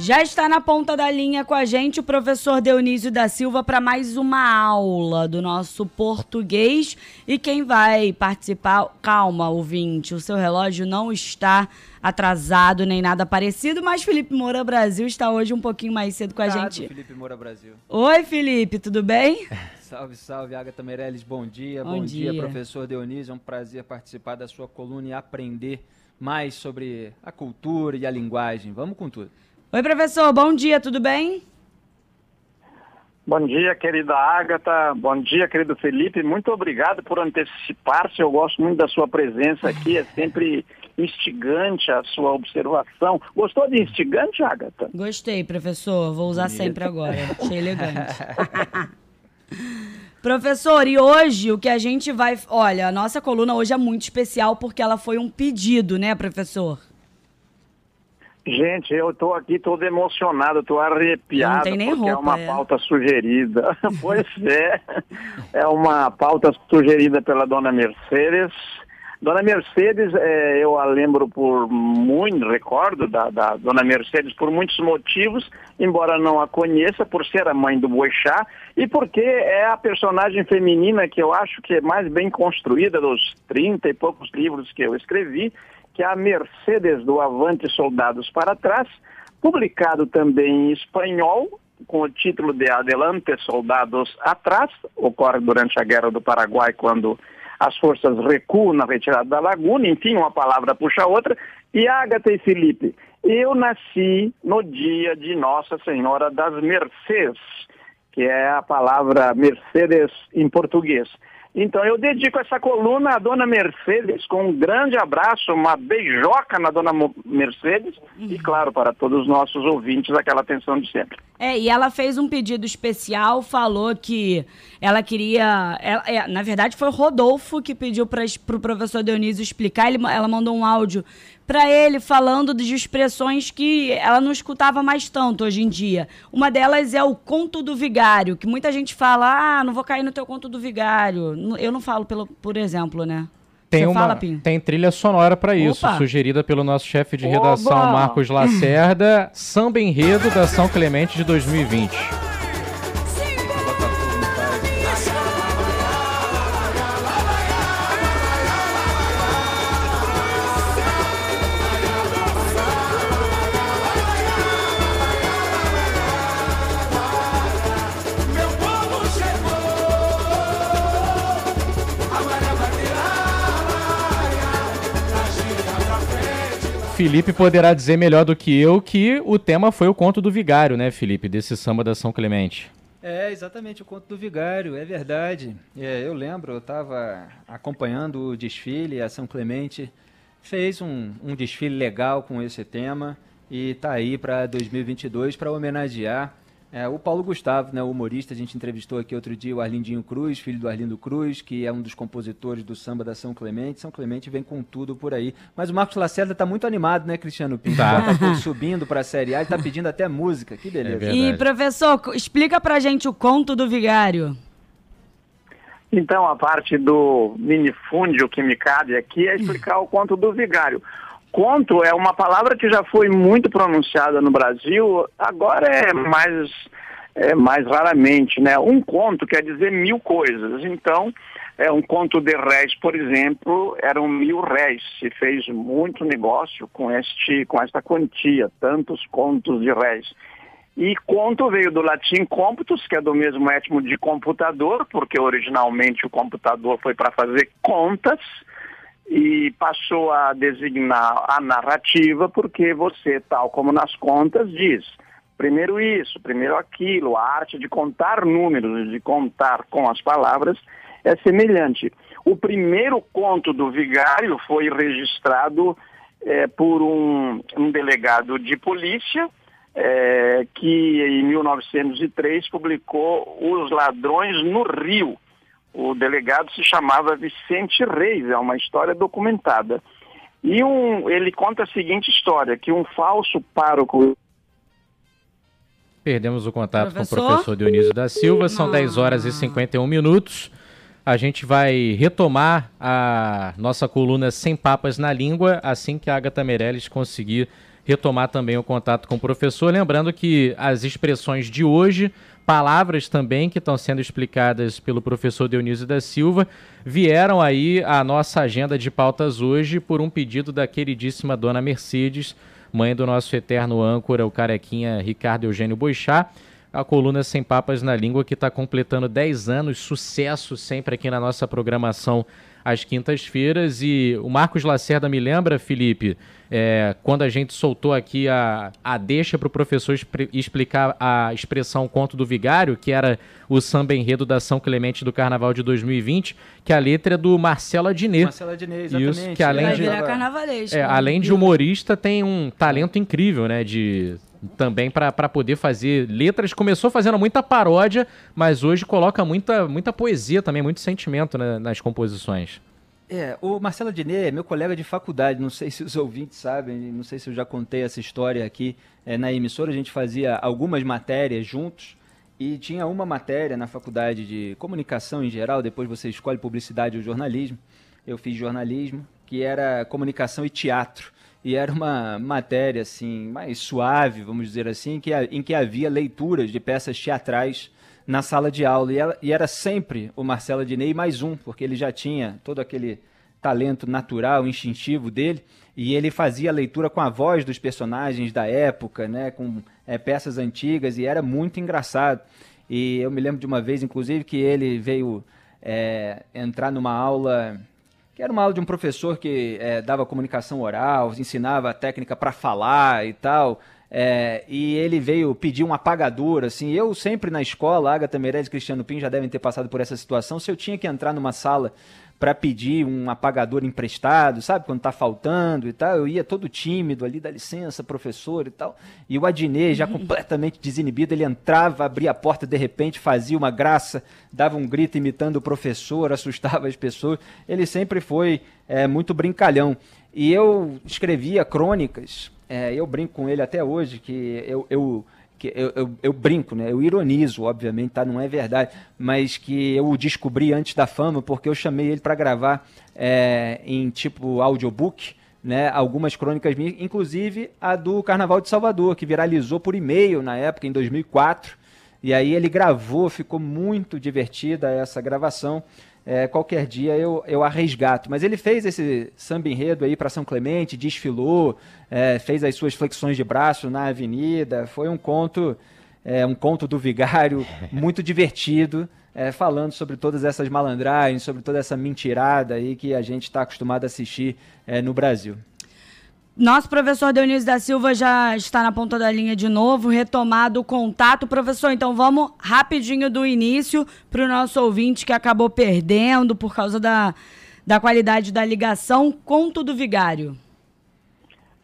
Já está na ponta da linha com a gente o professor Dionísio da Silva para mais uma aula do nosso português. E quem vai participar, calma, ouvinte, o seu relógio não está atrasado nem nada parecido, mas Felipe Moura Brasil está hoje um pouquinho mais cedo com a gente. Felipe Moura Brasil. Oi, Felipe, tudo bem? Salve, salve, Agatha Meirelles, bom dia. Bom, bom dia. dia, professor Dionísio. É um prazer participar da sua coluna e aprender mais sobre a cultura e a linguagem. Vamos com tudo. Oi, professor, bom dia, tudo bem? Bom dia, querida Ágata. Bom dia, querido Felipe. Muito obrigado por antecipar-se. Eu gosto muito da sua presença aqui. É sempre instigante a sua observação. Gostou de instigante, Ágata? Gostei, professor. Vou usar Bonito. sempre agora. Achei elegante. Professor, e hoje o que a gente vai. Olha, a nossa coluna hoje é muito especial porque ela foi um pedido, né, professor? Gente, eu estou aqui todo emocionado, estou arrepiado, porque roupa, é uma é. pauta sugerida. pois é, é uma pauta sugerida pela dona Mercedes. Dona Mercedes, é, eu a lembro por muito, recordo da, da, dona Mercedes por muitos motivos, embora não a conheça, por ser a mãe do Boixá e porque é a personagem feminina que eu acho que é mais bem construída dos 30 e poucos livros que eu escrevi que é a Mercedes do Avante Soldados para Trás, publicado também em espanhol, com o título de Adelante Soldados Atrás, ocorre durante a Guerra do Paraguai, quando as forças recuam na retirada da laguna, enfim, uma palavra puxa a outra. E Agatha e Felipe, eu nasci no dia de Nossa Senhora das Mercês, que é a palavra Mercedes em português. Então eu dedico essa coluna à dona Mercedes, com um grande abraço, uma beijoca na dona Mercedes uhum. e, claro, para todos os nossos ouvintes, aquela atenção de sempre. É, e ela fez um pedido especial, falou que ela queria. Ela, é, na verdade, foi o Rodolfo que pediu para o pro professor Dionísio explicar. Ele, ela mandou um áudio para ele falando de expressões que ela não escutava mais tanto hoje em dia. Uma delas é o conto do vigário, que muita gente fala: ah, não vou cair no teu conto do vigário. Eu não falo, pelo, por exemplo, né? Tem, uma, fala, tem trilha sonora para isso, sugerida pelo nosso chefe de redação, Oba! Marcos Lacerda, Samba Enredo da São Clemente de 2020. Felipe poderá dizer melhor do que eu que o tema foi o conto do vigário, né, Felipe, desse samba da São Clemente. É, exatamente, o conto do vigário, é verdade. É, eu lembro, eu estava acompanhando o desfile, a São Clemente fez um, um desfile legal com esse tema e está aí para 2022 para homenagear é, o Paulo Gustavo, né, o humorista, a gente entrevistou aqui outro dia o Arlindinho Cruz, filho do Arlindo Cruz, que é um dos compositores do samba da São Clemente. São Clemente vem com tudo por aí. Mas o Marcos Lacerda está muito animado, né, Cristiano Pinto? Tá. tá subindo para a Série A, ele está pedindo até música. Que beleza. É e, professor, explica para gente o conto do vigário. Então, a parte do minifúndio que me cabe aqui é explicar o conto do vigário. Conto é uma palavra que já foi muito pronunciada no Brasil, agora é mais, é mais raramente, né? Um conto quer dizer mil coisas. Então, é um conto de réis, por exemplo, eram mil réis. Se fez muito negócio com, este, com esta quantia, tantos contos de réis. E conto veio do latim computus, que é do mesmo étimo de computador, porque originalmente o computador foi para fazer contas, e passou a designar a narrativa porque você, tal como nas contas, diz primeiro isso, primeiro aquilo, a arte de contar números, de contar com as palavras é semelhante. O primeiro conto do vigário foi registrado é, por um, um, delegado de polícia é, que em 1903 publicou Os Ladrões no Rio, o delegado se chamava Vicente Reis, é uma história documentada. E um, ele conta a seguinte história, que um falso pároco Perdemos o contato professor? com o professor Dionísio da Silva, são Não. 10 horas e 51 minutos. A gente vai retomar a nossa coluna Sem Papas na Língua assim que a Agatha Meirelles conseguir retomar também o contato com o professor. Lembrando que as expressões de hoje, palavras também que estão sendo explicadas pelo professor Dionísio da Silva, vieram aí à nossa agenda de pautas hoje por um pedido da queridíssima dona Mercedes, mãe do nosso eterno âncora, o carequinha Ricardo Eugênio Boixá a coluna Sem Papas na Língua, que está completando 10 anos, sucesso sempre aqui na nossa programação às quintas-feiras. E o Marcos Lacerda me lembra, Felipe, é, quando a gente soltou aqui a, a deixa para o professor explicar a expressão Conto do Vigário, que era o samba enredo da São Clemente do Carnaval de 2020, que a letra é do Marcelo Adnet. Marcelo Adnet, exatamente. Isso, que além Vai de, é, além de humorista, tem um talento incrível, né, de também para poder fazer letras. Começou fazendo muita paródia, mas hoje coloca muita, muita poesia também, muito sentimento né, nas composições. É, o Marcelo Diné é meu colega de faculdade, não sei se os ouvintes sabem, não sei se eu já contei essa história aqui é, na emissora, a gente fazia algumas matérias juntos e tinha uma matéria na faculdade de comunicação em geral, depois você escolhe publicidade ou jornalismo, eu fiz jornalismo, que era comunicação e teatro e era uma matéria assim mais suave, vamos dizer assim, que, em que havia leituras de peças teatrais na sala de aula e, ela, e era sempre o Marcelo Adnei mais um, porque ele já tinha todo aquele talento natural, instintivo dele, e ele fazia a leitura com a voz dos personagens da época, né, com é, peças antigas, e era muito engraçado. E eu me lembro de uma vez, inclusive, que ele veio é, entrar numa aula que era uma aula de um professor que é, dava comunicação oral, ensinava técnica para falar e tal. É, e ele veio pedir um apagador, assim. Eu sempre na escola, Agatha Meirelles e Cristiano Pim já devem ter passado por essa situação. Se eu tinha que entrar numa sala para pedir um apagador emprestado, sabe? Quando tá faltando e tal. Eu ia todo tímido ali, dá licença, professor e tal. E o Adnet, já completamente desinibido, ele entrava, abria a porta de repente, fazia uma graça, dava um grito imitando o professor, assustava as pessoas. Ele sempre foi é, muito brincalhão. E eu escrevia crônicas, é, eu brinco com ele até hoje, que eu, eu que eu, eu, eu, brinco, né? Eu ironizo, obviamente, tá? Não é verdade, mas que eu o descobri antes da fama porque eu chamei ele para gravar é, em tipo audiobook, né? Algumas crônicas minhas, inclusive a do Carnaval de Salvador, que viralizou por e-mail na época, em 2004. E aí ele gravou, ficou muito divertida essa gravação é, qualquer dia eu, eu a resgato. Mas ele fez esse samba enredo aí para São Clemente, desfilou, é, fez as suas flexões de braço na avenida. Foi um conto, é, um conto do vigário muito divertido, é, falando sobre todas essas malandragens, sobre toda essa mentirada aí que a gente está acostumado a assistir é, no Brasil. Nosso professor Dionísio da Silva já está na ponta da linha de novo, retomado o contato. Professor, então vamos rapidinho do início para o nosso ouvinte que acabou perdendo por causa da, da qualidade da ligação. Conto do Vigário.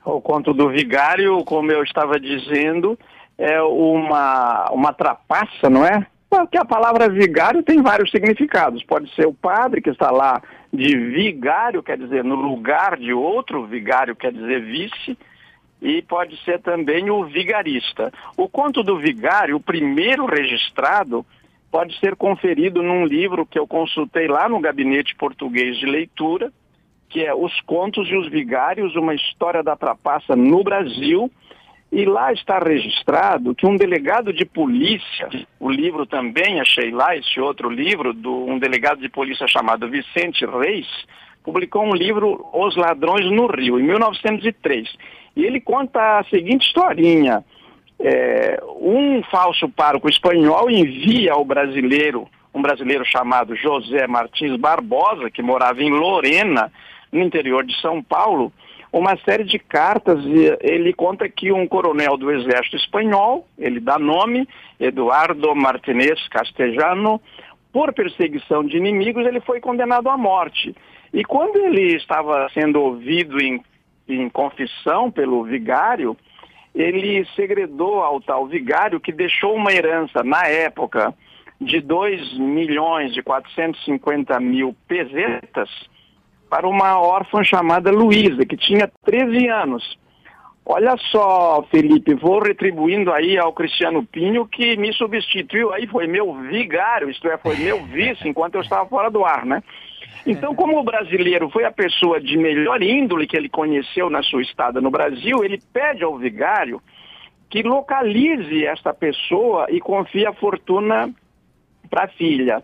O conto do Vigário, como eu estava dizendo, é uma, uma trapaça, não é? Porque a palavra vigário tem vários significados. Pode ser o padre que está lá de vigário, quer dizer, no lugar de outro, vigário quer dizer vice, e pode ser também o vigarista. O conto do vigário, o primeiro registrado, pode ser conferido num livro que eu consultei lá no Gabinete Português de Leitura, que é Os Contos e os Vigários, uma história da trapaça no Brasil, e lá está registrado que um delegado de polícia, o livro também achei lá, esse outro livro, de um delegado de polícia chamado Vicente Reis, publicou um livro, Os Ladrões no Rio, em 1903. E ele conta a seguinte historinha. É, um falso pároco espanhol envia ao brasileiro, um brasileiro chamado José Martins Barbosa, que morava em Lorena, no interior de São Paulo, uma série de cartas. E ele conta que um coronel do exército espanhol, ele dá nome, Eduardo Martinez Castellano, por perseguição de inimigos, ele foi condenado à morte. E quando ele estava sendo ouvido em, em confissão pelo vigário, ele segredou ao tal vigário que deixou uma herança, na época, de 2 milhões de 450 mil pesetas para uma órfã chamada Luísa, que tinha 13 anos. Olha só, Felipe, vou retribuindo aí ao Cristiano Pinho que me substituiu aí, foi meu vigário, isto é, foi meu vice enquanto eu estava fora do ar, né? Então, como o brasileiro foi a pessoa de melhor índole que ele conheceu na sua estada no Brasil, ele pede ao vigário que localize esta pessoa e confie a fortuna para a filha.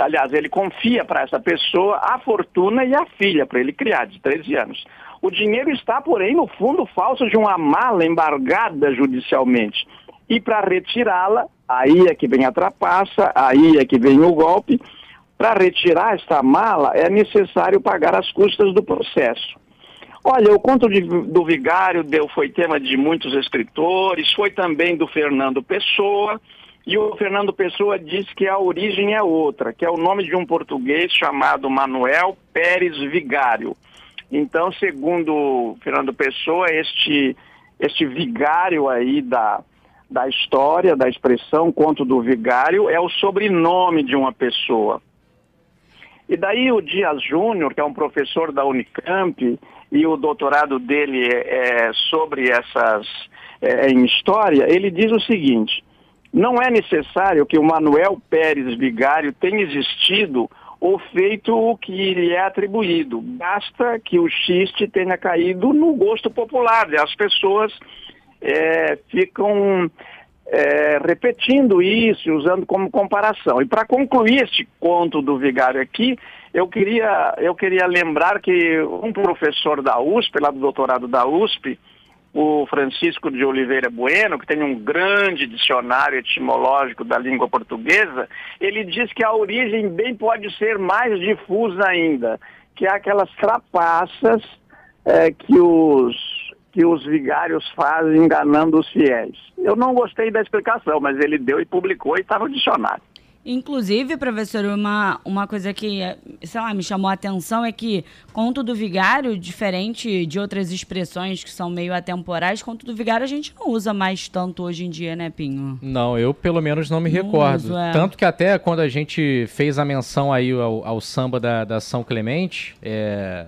Aliás, ele confia para essa pessoa a fortuna e a filha, para ele criar, de 13 anos. O dinheiro está, porém, no fundo falso de uma mala embargada judicialmente. E para retirá-la, aí é que vem a trapaça, aí é que vem o golpe. Para retirar esta mala é necessário pagar as custas do processo. Olha, o conto de, do Vigário deu, foi tema de muitos escritores, foi também do Fernando Pessoa, e o Fernando Pessoa diz que a origem é outra, que é o nome de um português chamado Manuel Pérez Vigário. Então, segundo Fernando Pessoa, este, este vigário aí da, da história, da expressão conto do vigário, é o sobrenome de uma pessoa. E daí o Dias Júnior, que é um professor da Unicamp, e o doutorado dele é, é sobre essas é, em história, ele diz o seguinte: não é necessário que o Manuel Pérez Vigário tenha existido ou feito o que lhe é atribuído. Basta que o xiste tenha caído no gosto popular. As pessoas é, ficam é, repetindo isso, usando como comparação. E para concluir este conto do Vigário aqui, eu queria, eu queria lembrar que um professor da USP, lá do doutorado da USP, o Francisco de Oliveira Bueno, que tem um grande dicionário etimológico da língua portuguesa, ele diz que a origem bem pode ser mais difusa ainda, que é aquelas trapaças é, que, os, que os vigários fazem enganando os fiéis. Eu não gostei da explicação, mas ele deu e publicou e está no dicionário. Inclusive, professor, uma, uma coisa que, sei lá, me chamou a atenção é que conto do vigário, diferente de outras expressões que são meio atemporais, conto do vigário a gente não usa mais tanto hoje em dia, né, Pinho? Não, eu pelo menos não me não recordo. Uso, é. Tanto que até quando a gente fez a menção aí ao, ao samba da, da São Clemente, é,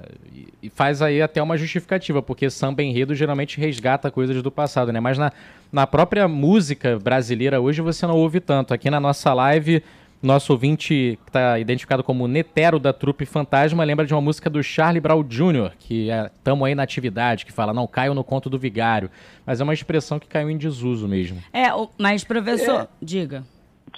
e faz aí até uma justificativa, porque samba enredo geralmente resgata coisas do passado, né? Mas na na própria música brasileira hoje você não ouve tanto. Aqui na nossa live, nosso ouvinte que está identificado como Netero da Trupe Fantasma lembra de uma música do Charlie Brown Jr., que é Tamo aí na atividade, que fala, não caio no conto do vigário. Mas é uma expressão que caiu em desuso mesmo. É, mas professor, é. diga.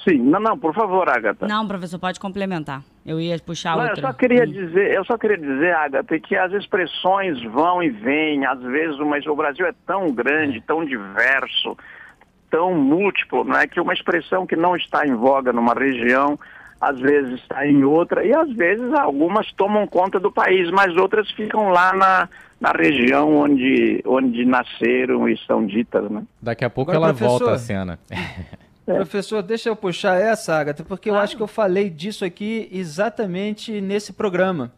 Sim, não, não, por favor, Agatha. Não, professor, pode complementar. Eu ia puxar não, outra. Eu só queria hum. dizer, eu só queria dizer, Agatha, que as expressões vão e vêm, às vezes, mas o Brasil é tão grande, tão diverso, tão múltiplo, não é que uma expressão que não está em voga numa região, às vezes está em outra, e às vezes algumas tomam conta do país, mas outras ficam lá na, na região onde, onde nasceram e são ditas, né? Daqui a pouco Agora, ela volta à cena. É. Professor, deixa eu puxar essa, Agatha, porque claro. eu acho que eu falei disso aqui exatamente nesse programa.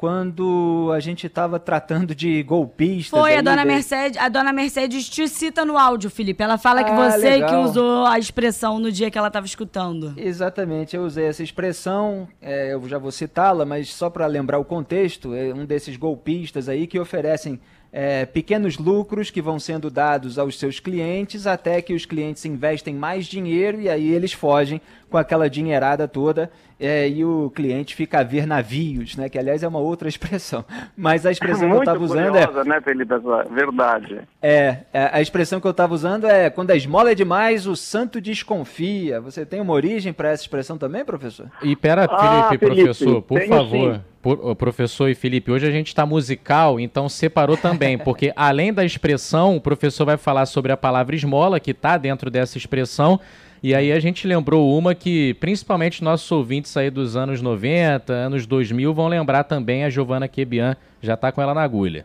Quando a gente estava tratando de golpistas. Foi, a dona, Mercedes, a dona Mercedes te cita no áudio, Felipe. Ela fala ah, que você legal. que usou a expressão no dia que ela estava escutando. Exatamente, eu usei essa expressão, é, eu já vou citá-la, mas só para lembrar o contexto, é um desses golpistas aí que oferecem é, pequenos lucros que vão sendo dados aos seus clientes até que os clientes investem mais dinheiro e aí eles fogem com aquela dinheirada toda é, e o cliente fica a ver navios, né? Que aliás é uma outra expressão. Mas a expressão Muito que eu estava usando é. né, Felipe? Verdade. É, é, a expressão que eu estava usando é quando a esmola é demais, o santo desconfia. Você tem uma origem para essa expressão também, professor? E pera, ah, Felipe, Felipe, professor, por favor. Por, professor e Felipe, hoje a gente está musical, então separou também, porque além da expressão, o professor vai falar sobre a palavra esmola, que está dentro dessa expressão, e aí a gente lembrou uma que, principalmente nossos ouvintes aí dos anos 90, anos 2000, vão lembrar também a Giovana Quebian, já está com ela na agulha.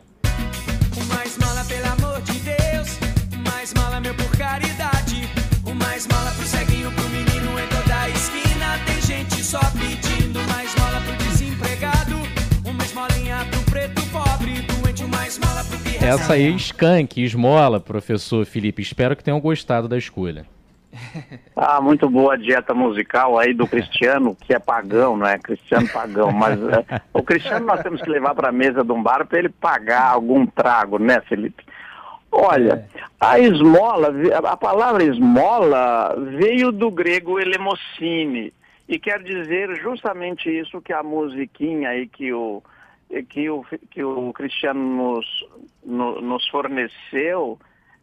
Essa aí, Skank, esmola, professor Felipe, espero que tenham gostado da escolha. Ah, muito boa a dieta musical aí do Cristiano, que é pagão, não é? Cristiano pagão. Mas é, o Cristiano nós temos que levar para a mesa de um bar para ele pagar algum trago, né, Felipe? Olha, é. a esmola, a palavra esmola veio do grego elemocine e quer dizer justamente isso que a musiquinha aí que o que o, que o Cristiano nos, no, nos forneceu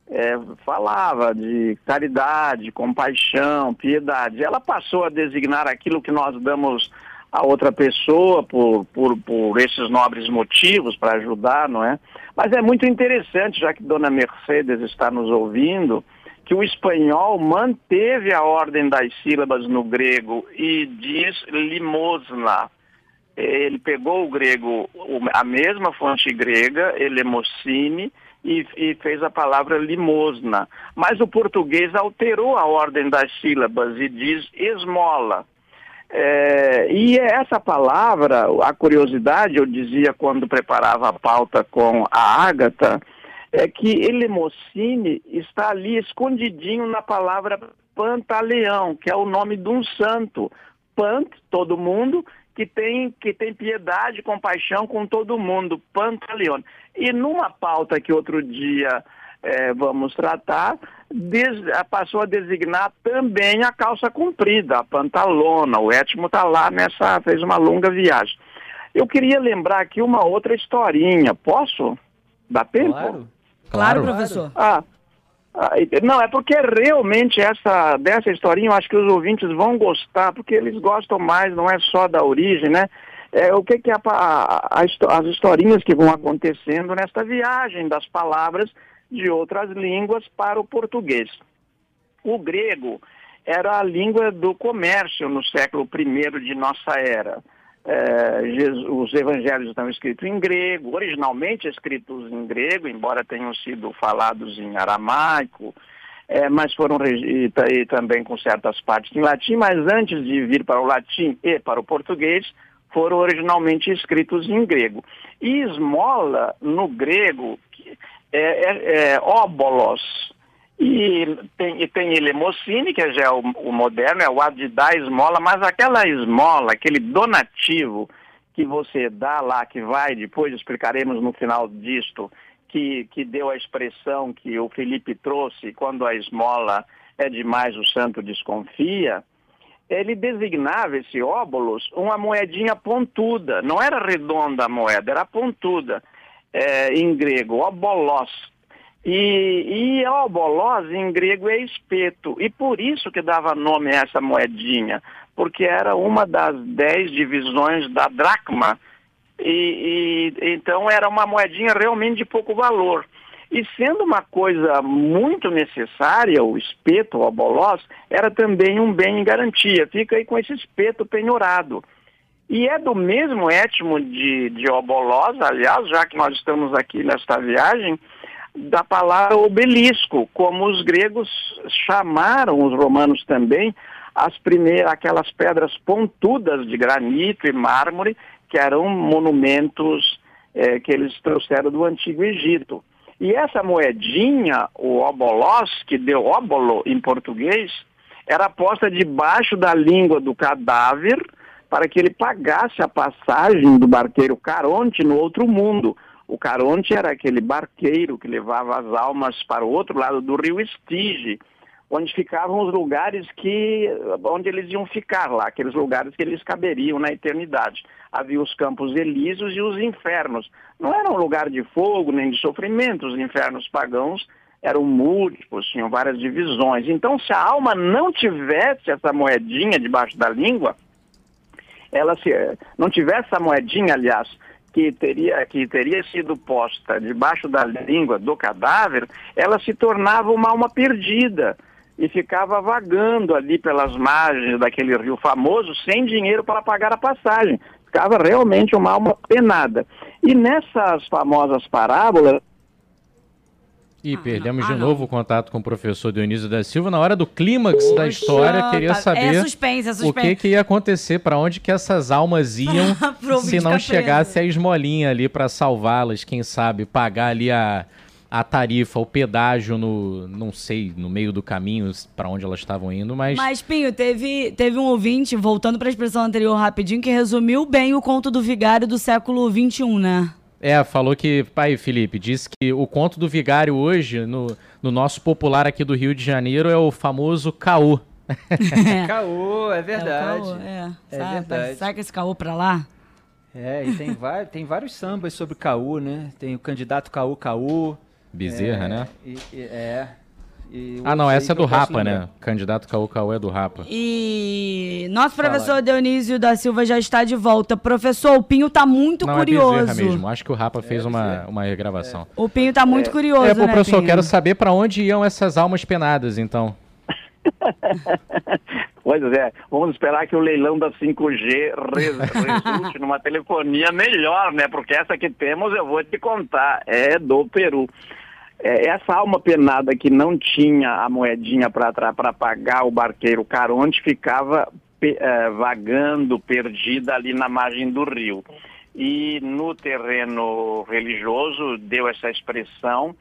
é, falava de caridade, compaixão, piedade. Ela passou a designar aquilo que nós damos a outra pessoa por, por, por esses nobres motivos para ajudar, não é? Mas é muito interessante, já que Dona Mercedes está nos ouvindo, que o espanhol manteve a ordem das sílabas no grego e diz limosna. Ele pegou o grego, a mesma fonte grega, elemocine, e, e, fez a palavra limosna. Mas o português alterou a ordem das sílabas e diz esmola. É, e essa palavra, a curiosidade, eu dizia quando preparava a pauta com a Ágata, é que Elemocine está ali escondidinho na palavra Pantaleão, que é o nome de um santo. Pant, todo mundo, que tem, que tem piedade, compaixão com todo mundo, Pantaleão. E numa pauta que outro dia é, vamos tratar, des, passou a designar também a calça comprida, a pantalona. O Étimo está lá nessa, fez uma longa viagem. Eu queria lembrar aqui uma outra historinha. Posso? Dá tempo? Claro, claro professor. Ah, ah, não, é porque realmente essa dessa historinha eu acho que os ouvintes vão gostar, porque eles gostam mais, não é só da origem, né? é, o que, que é a, a, a, as historinhas que vão acontecendo nesta viagem das palavras de outras línguas para o português. O grego era a língua do comércio no século I de nossa era. É, Jesus, os evangelhos estão escritos em grego, originalmente escritos em grego, embora tenham sido falados em aramaico, é, mas foram e, e também com certas partes em latim, mas antes de vir para o latim e para o português, foram originalmente escritos em grego. E esmola, no grego, é, é, é óbolos. E tem, e tem elemocine, que já é o, o moderno, é o ato de dar esmola, mas aquela esmola, aquele donativo que você dá lá, que vai, depois explicaremos no final disto, que, que deu a expressão que o Felipe trouxe, quando a esmola é demais, o santo desconfia, ele designava esse óbolos uma moedinha pontuda. Não era redonda a moeda, era pontuda, é, em grego, obolos. E, e obolos em grego é espeto. E por isso que dava nome a essa moedinha, porque era uma das dez divisões da dracma. E, e então era uma moedinha realmente de pouco valor. E sendo uma coisa muito necessária, o espeto, o abolós, era também um bem em garantia. Fica aí com esse espeto penhorado. E é do mesmo étimo de, de obolós, aliás, já que nós estamos aqui nesta viagem, da palavra obelisco, como os gregos chamaram, os romanos também, as primeiras, aquelas pedras pontudas de granito e mármore, que eram monumentos eh, que eles trouxeram do Antigo Egito. E essa moedinha, o obolós, que deu óbolo em português, era posta debaixo da língua do cadáver para que ele pagasse a passagem do barqueiro Caronte no outro mundo. O Caronte era aquele barqueiro que levava as almas para o outro lado do rio Estige, onde ficavam os lugares que, onde eles iam ficar lá, aqueles lugares que eles caberiam na eternidade. Havia os campos elíseos e os infernos. Não era um lugar de fogo nem de sofrimento, os infernos pagãos eram múltiplos, tinham várias divisões. Então, se a alma não tivesse essa moedinha debaixo da língua, ela se, não tivesse essa moedinha, aliás, que teria, que teria sido posta debaixo da língua do cadáver, ela se tornava uma alma perdida e ficava vagando ali pelas margens daquele rio famoso sem dinheiro para pagar a passagem. Ficava realmente uma alma penada. E nessas famosas parábolas, e perdemos ah, de novo o contato com o professor Dionísio da Silva. Na hora do clímax da história, queria tá, saber é suspense, é suspense. o que, que ia acontecer, para onde que essas almas iam se não chegasse a esmolinha ali para salvá-las, quem sabe, pagar ali a, a tarifa, o pedágio no, não sei, no meio do caminho para onde elas estavam indo, mas... Mas, Pinho, teve, teve um ouvinte, voltando para a expressão anterior rapidinho, que resumiu bem o conto do vigário do século XXI, né? É, falou que, pai Felipe, disse que o conto do vigário hoje, no, no nosso popular aqui do Rio de Janeiro, é o famoso caô. É. caô, é verdade. É, caô, é. é sabe, verdade. Sabe esse caô pra lá? É, e tem, vai, tem vários sambas sobre caô, né? Tem o candidato caô caô. Bezerra, é, né? E, e, é. Ah, não, essa é do Rapa, né? Candidato Caô Caô é do Rapa. E nosso professor Fala. Dionísio da Silva já está de volta. Professor, o Pinho tá muito não, curioso. É mesmo. Acho que o Rapa fez é, uma, uma regravação. É. O Pinho tá muito é. curioso, é, pô, né, professor, Pinho? quero saber para onde iam essas almas penadas, então. pois é, vamos esperar que o leilão da 5G resulte numa telefonia melhor, né? Porque essa que temos, eu vou te contar, é do Peru. É, essa alma penada que não tinha a moedinha para pagar o barqueiro Caronte ficava é, vagando, perdida ali na margem do rio. E no terreno religioso deu essa expressão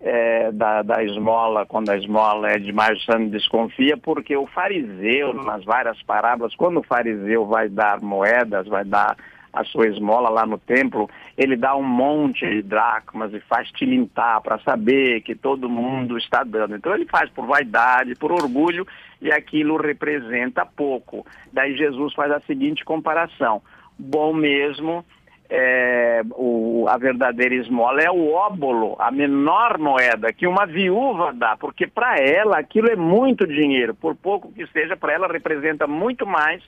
é, da, da esmola, quando a esmola é demais, o santo desconfia, porque o fariseu, nas várias parábolas, quando o fariseu vai dar moedas, vai dar a sua esmola lá no templo, ele dá um monte de dracmas e faz tilintar para saber que todo mundo está dando. Então ele faz por vaidade, por orgulho, e aquilo representa pouco. Daí Jesus faz a seguinte comparação: bom mesmo é, o, a verdadeira esmola é o óbolo, a menor moeda que uma viúva dá, porque para ela aquilo é muito dinheiro, por pouco que seja, para ela representa muito mais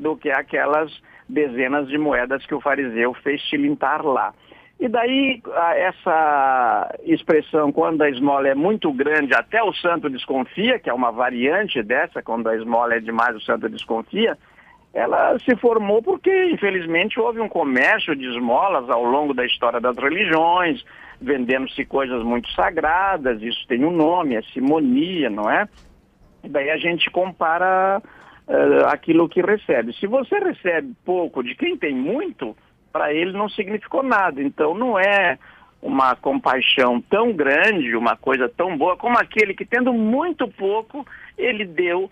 do que aquelas dezenas de moedas que o fariseu fez tilintar lá. E daí essa expressão, quando a esmola é muito grande, até o santo desconfia, que é uma variante dessa, quando a esmola é demais, o santo desconfia, ela se formou porque, infelizmente, houve um comércio de esmolas ao longo da história das religiões, vendendo-se coisas muito sagradas, isso tem um nome, é simonia, não é? E daí a gente compara uh, aquilo que recebe. Se você recebe pouco de quem tem muito, para ele não significou nada. Então não é uma compaixão tão grande, uma coisa tão boa, como aquele que, tendo muito pouco, ele deu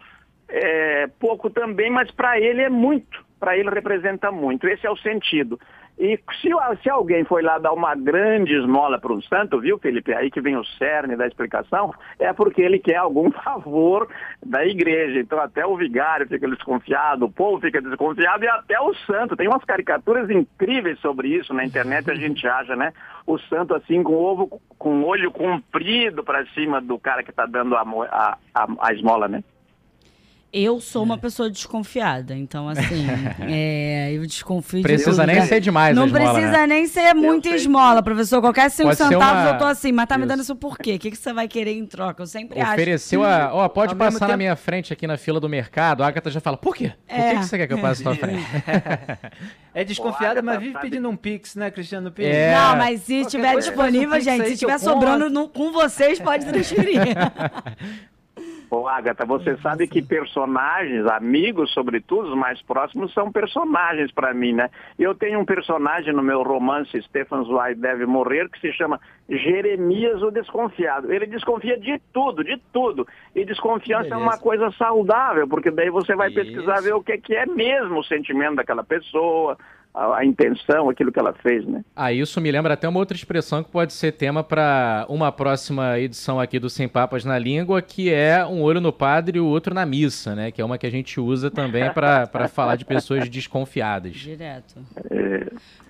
é, pouco também, mas para ele é muito. Para ele representa muito. Esse é o sentido. E se, se alguém foi lá dar uma grande esmola para um santo, viu, Felipe? Aí que vem o cerne da explicação, é porque ele quer algum favor da igreja. Então até o vigário fica desconfiado, o povo fica desconfiado e até o santo. Tem umas caricaturas incríveis sobre isso na internet, a gente acha, né? O santo assim com o ovo, com o olho comprido para cima do cara que está dando a, a, a, a esmola, né? Eu sou uma pessoa desconfiada, então assim, é, eu desconfio Precisa de nem ser demais Não esmola, precisa né? nem ser muita esmola, professor. Qualquer cinco Pode centavos uma- eu tô assim, mas tá me Isso. dando isso por quê? O que, que você vai querer em troca? Eu sempre acho. Ofereceu a. Ó, pode Ao passar na tempo- minha frente aqui na fila do mercado. A Agatha já fala, por quê? Por que, É. que você quer que eu passe na sua frente? É desconfiada, mas vive sabe- pedindo um pix, né, Cristiano Pires? É. Não, mas se Qualquer estiver coisa, disponível, um gente, se que estiver eu sobrando no- com vocês, pode transferir. Ô, Agatha, você sabe que personagens, amigos, sobretudo, os mais próximos, são personagens para mim, né? Eu tenho um personagem no meu romance Stefan Zweig Deve Morrer, que se chama Jeremias o Desconfiado. Ele desconfia de tudo, de tudo. E desconfiança é uma coisa saudável, porque daí você vai pesquisar Isso. ver o que, que é mesmo o sentimento daquela pessoa, a, a intenção, aquilo que ela fez, né? Ah, isso me lembra até uma outra expressão que pode ser tema para uma próxima edição aqui do Sem Papas na Língua, que é um olho no padre e o outro na missa, né? Que é uma que a gente usa também para falar de pessoas desconfiadas. Direto. É,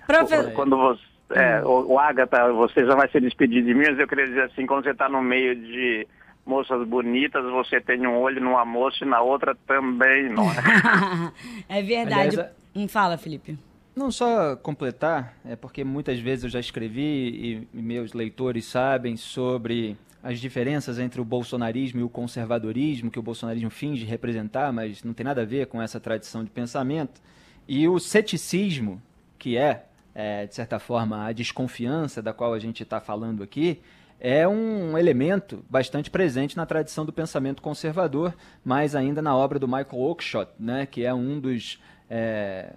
Profe... Quando você. É, o, o Agatha, você já vai se despedir de mim, mas eu queria dizer assim, quando você está no meio de moças bonitas, você tem um olho numa moça e na outra também, não é? é verdade. Aliás, Hum, Fala, Felipe. Não só completar, é porque muitas vezes eu já escrevi e, meus leitores sabem sobre as diferenças entre o bolsonarismo e o conservadorismo, que o bolsonarismo finge representar, mas não tem nada a ver com essa tradição de pensamento, e o ceticismo, que é, é de certa forma, a desconfiança da qual a gente está falando aqui, é um elemento bastante presente na tradição do pensamento conservador, mais ainda na obra do Michael Oakeshott, né, que é um dos é,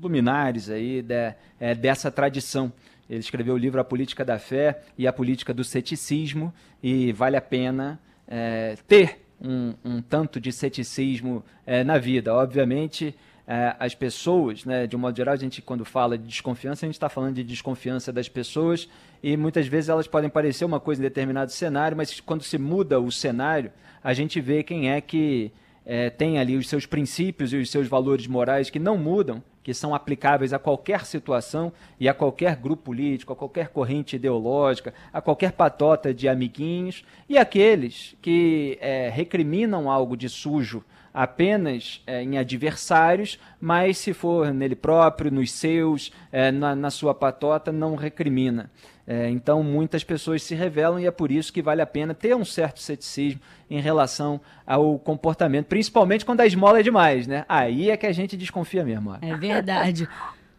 luminares aí de, é, dessa tradição Ele escreveu o livro A Política da Fé e a Política do Ceticismo, e vale a pena é, ter um, um, tanto de ceticismo é, na vida. Obviamente, é, as pessoas, né, de um modo geral, a gente, quando fala de desconfiança, a gente está falando de desconfiança das pessoas e muitas vezes elas podem parecer uma coisa em determinado cenário, mas quando se muda o cenário, a gente vê quem é que é, tem ali os seus princípios e os seus valores morais que não mudam, que são aplicáveis a qualquer situação e a qualquer grupo político, a qualquer corrente ideológica, a qualquer patota de amiguinhos, e aqueles que é, recriminam algo de sujo apenas é, em adversários, mas se for nele próprio, nos seus, é, na, na, sua patota, não recrimina. É, então, muitas pessoas se revelam e é por isso que vale a pena ter um certo ceticismo em relação ao comportamento, principalmente quando a esmola é demais, né? Aí é que a gente desconfia mesmo. Ó. É verdade.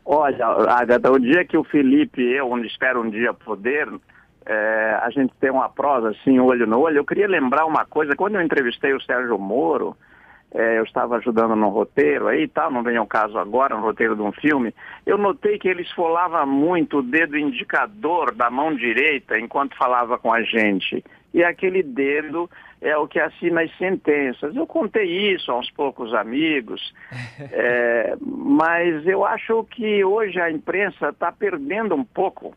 Olha, Agatha, o dia que o Felipe e eu, onde espero um dia poder, é, a gente ter uma prosa assim, olho no olho, eu queria lembrar uma coisa. Quando eu entrevistei o Sérgio Moro, é, eu estava ajudando no roteiro aí tal, não vem ao caso agora, no roteiro de um filme, eu notei que ele esfolava muito o dedo indicador da mão direita enquanto falava com a gente. E aquele dedo é o que assina as sentenças. Eu contei isso a uns poucos amigos, é, mas eu acho que hoje a imprensa está perdendo um pouco,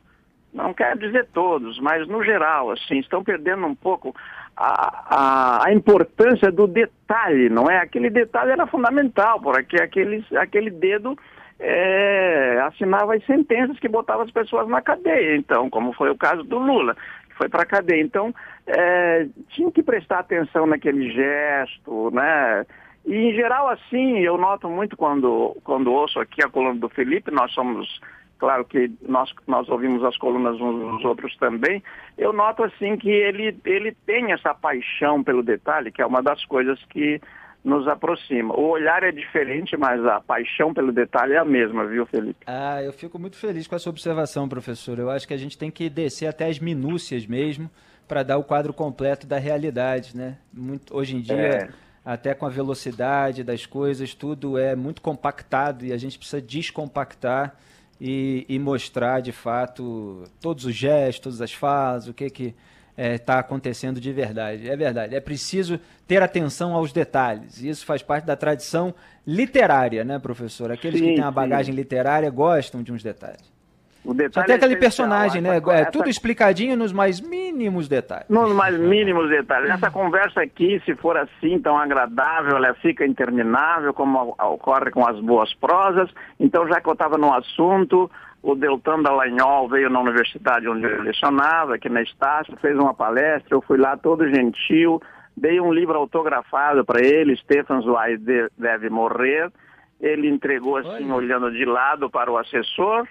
não quero dizer todos, mas no geral, assim, estão perdendo um pouco a, a, a, importância do detalhe, não é? Aquele detalhe era fundamental, porque aquele, aquele dedo é, assinava as sentenças que botavam as pessoas na cadeia, então, como foi o caso do Lula, foi para a cadeia. Então, é, tinha que prestar atenção naquele gesto, né? E, em geral, assim, eu noto muito quando, quando ouço aqui a coluna do Felipe, nós somos claro que nós, nós ouvimos as colunas uns dos outros também, eu noto assim que ele, ele tem essa paixão pelo detalhe, que é uma das coisas que nos aproxima. O olhar é diferente, mas a paixão pelo detalhe é a mesma, viu, Felipe? Ah, eu fico muito feliz com essa observação, professor. Eu acho que a gente tem que descer até as minúcias mesmo para dar o quadro completo da realidade, né? Muito, hoje em dia, é. até com a velocidade das coisas, tudo é muito compactado e a gente precisa descompactar e, e, mostrar de fato todos os gestos, todas as falas, o que que está é, tá acontecendo de verdade. É verdade. É preciso ter atenção aos detalhes. Isso faz parte da tradição literária, né, professor? Aqueles sim, que têm a bagagem sim. literária gostam de uns detalhes. O detalhe Só aquele personagem, né? Essa, é tudo explicadinho nos mais mínimos detalhes. Nos mais mínimos detalhes. Essa conversa aqui, se for assim tão agradável, ela fica interminável, como ocorre com as boas prosas. Então, já que eu estava no assunto, o Deltan Dallagnol veio na universidade onde eu lecionava, aqui na Estácio, fez uma palestra, eu fui lá todo gentil, dei um livro autografado para ele, Stefan Zweig deve morrer. Ele entregou assim, Olha. olhando de lado para o assessor,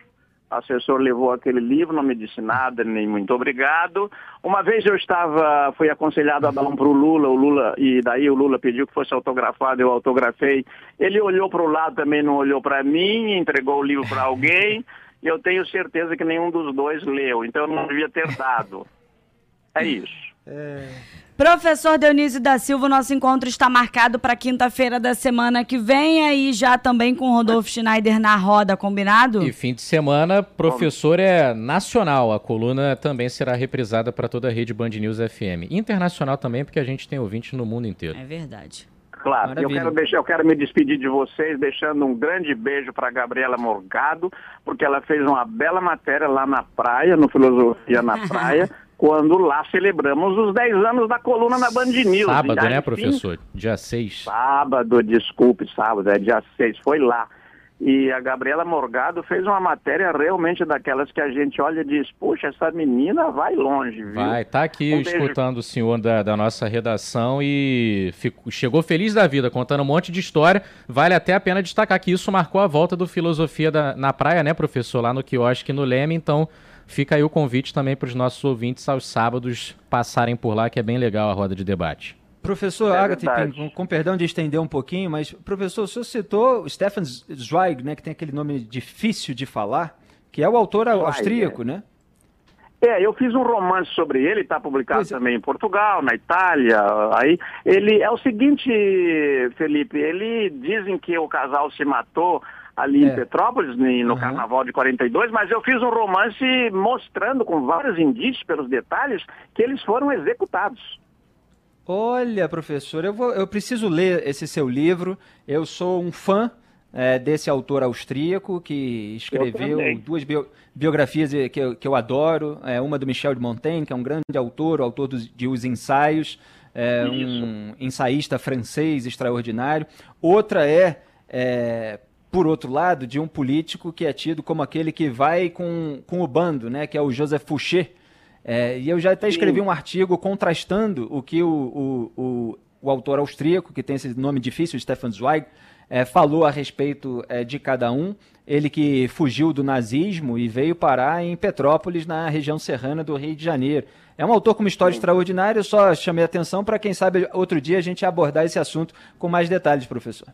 o assessor levou aquele livro, não me disse nada, nem muito obrigado. Uma vez eu estava, fui aconselhado a dar um para o Lula, o Lula, e daí o Lula pediu que fosse autografado, eu autografei. Ele olhou para o lado, também não olhou para mim, entregou o livro para alguém, e eu tenho certeza que nenhum dos dois leu, então eu não devia ter dado. É isso. É... Professor Dionísio da Silva, nosso encontro está marcado para quinta-feira da semana que vem, aí já também com Rodolfo Schneider na roda, combinado? E fim de semana, professor é nacional. A coluna também será reprisada para toda a rede Band News FM. Internacional também, porque a gente tem ouvintes no mundo inteiro. É verdade. Claro, eu quero, deixar, eu quero me despedir de vocês, deixando um grande beijo para Gabriela Morgado, porque ela fez uma bela matéria lá na praia, no Filosofia na Praia, quando lá celebramos os 10 anos da coluna na Band News. Sábado, né, professor? Dia 6. Sábado, desculpe, sábado, é dia 6, foi lá. E a Gabriela Morgado fez uma matéria realmente daquelas que a gente olha e diz, puxa, essa menina vai longe, viu? Vai, tá aqui um escutando o senhor da, da nossa redação e chegou feliz da vida, contando um monte de história. Vale até a pena destacar que isso marcou a volta do Filosofia da, na Praia, né, professor? Lá no quiosque no Leme, então Fica aí o convite também para os nossos ouvintes aos sábados passarem por lá, que é bem legal a roda de debate. Professor é Agatha, com, com, perdão de estender um pouquinho, mas, professor, o senhor citou Stefan Zweig, né, que tem aquele nome difícil de falar, que é o autor Zweig, austríaco, é. né? É, eu fiz um romance sobre ele, está publicado é. também em Portugal, na Itália. Aí ele é o seguinte, Felipe, ele dizem que o casal se matou ali é. em Petrópolis, no uhum. Carnaval de 42, mas eu fiz um romance mostrando com vários indícios, pelos detalhes, que eles foram executados. Olha, professor, eu, vou, eu preciso ler esse seu livro. Eu sou um fã é, desse autor austríaco que escreveu duas bio, biografias que eu, que eu adoro. É, uma do Michel de Montaigne, que é um grande autor, o autor dos, de Os Ensaios, é, um ensaísta francês extraordinário. Outra é, é, por outro lado, de um político que é tido como aquele que vai com, com o bando, né, que é o Joseph Fouché. É, e eu já até escrevi Sim. um artigo contrastando o que o, o, o, o, autor austríaco, que tem esse nome difícil, Stefan Zweig, é, falou a respeito é, de cada um. Ele que fugiu do nazismo e veio parar em Petrópolis, na região serrana do Rio de Janeiro. É um autor com uma história Sim. extraordinária, eu só chamei a atenção para quem sabe outro dia a gente abordar esse assunto com mais detalhes, professor.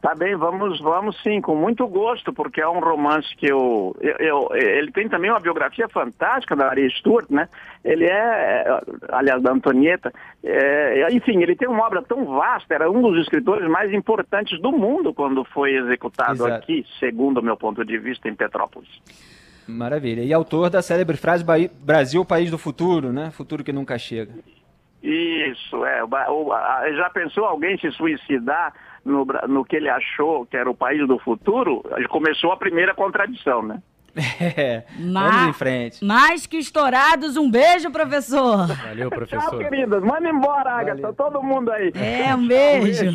Tá bem, vamos, vamos sim, com muito gosto, porque é um romance que eu, eu, eu, ele tem também uma biografia fantástica da Maria Stuart, né? Ele é, aliás, da Antonieta, é, enfim, ele tem uma obra tão vasta, era um dos escritores mais importantes do mundo quando foi executado Exato. aqui, segundo o meu ponto de vista, em Petrópolis. Maravilha. E autor da célebre frase Brasil, país do futuro, né? Futuro que nunca chega. Isso, é. Já pensou alguém se suicidar no, no que ele achou que era o país do futuro? Começou a primeira contradição, né? É, vamos em frente. Mais que estourados, um beijo, professor. Valeu, professor. Tchau, queridas. Manda embora, Agatha. Todo mundo aí. É, um beijo. Um beijo.